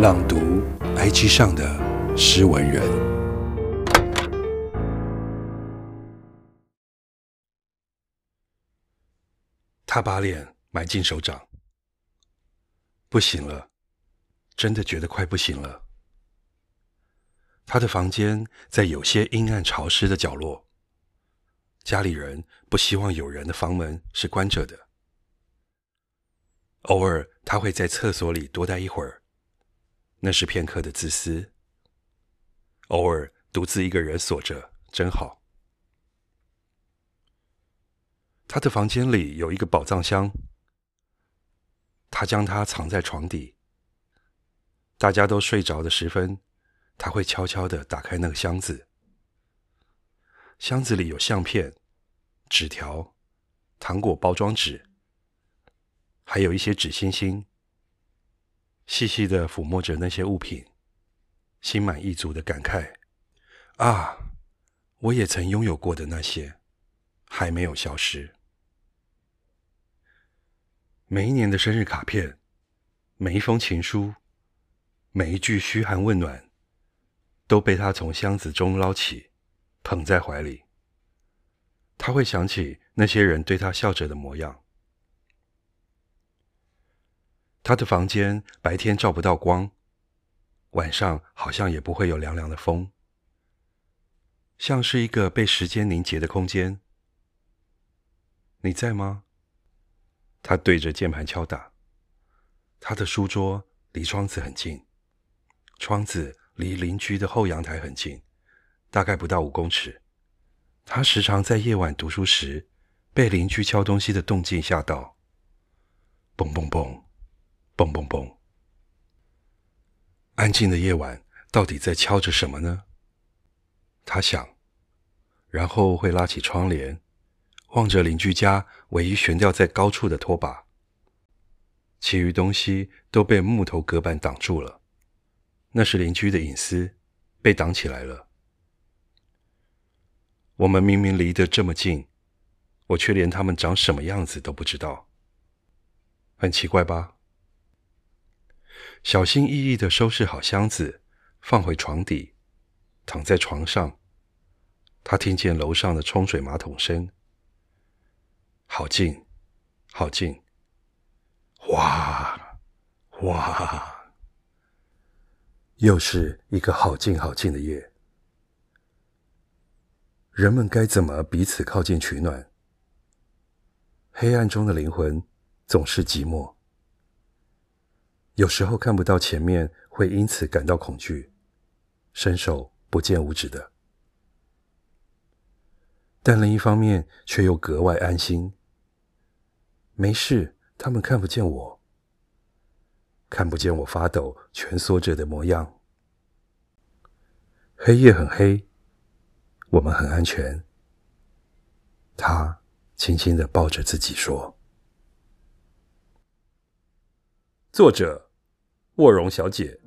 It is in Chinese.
朗读 IG 上的诗文人，他把脸埋进手掌，不行了，真的觉得快不行了。他的房间在有些阴暗潮湿的角落，家里人不希望有人的房门是关着的。偶尔，他会在厕所里多待一会儿。那是片刻的自私。偶尔独自一个人锁着，真好。他的房间里有一个宝藏箱，他将它藏在床底。大家都睡着的时分，他会悄悄地打开那个箱子。箱子里有相片、纸条、糖果包装纸，还有一些纸星星。细细的抚摸着那些物品，心满意足的感慨：啊，我也曾拥有过的那些，还没有消失。每一年的生日卡片，每一封情书，每一句嘘寒问暖，都被他从箱子中捞起，捧在怀里。他会想起那些人对他笑着的模样。他的房间白天照不到光，晚上好像也不会有凉凉的风，像是一个被时间凝结的空间。你在吗？他对着键盘敲打。他的书桌离窗子很近，窗子离邻居的后阳台很近，大概不到五公尺。他时常在夜晚读书时被邻居敲东西的动静吓到，嘣嘣嘣。嘣嘣嘣！安静的夜晚到底在敲着什么呢？他想，然后会拉起窗帘，望着邻居家唯一悬吊在高处的拖把，其余东西都被木头隔板挡住了。那是邻居的隐私，被挡起来了。我们明明离得这么近，我却连他们长什么样子都不知道，很奇怪吧？小心翼翼地收拾好箱子，放回床底，躺在床上。他听见楼上的冲水马桶声，好近，好近，哗，哗，又是一个好近好近的夜。人们该怎么彼此靠近取暖？黑暗中的灵魂总是寂寞。有时候看不到前面，会因此感到恐惧，伸手不见五指的。但另一方面却又格外安心。没事，他们看不见我，看不见我发抖、蜷缩着的模样。黑夜很黑，我们很安全。他轻轻的抱着自己说：“作者。”卧龙小姐。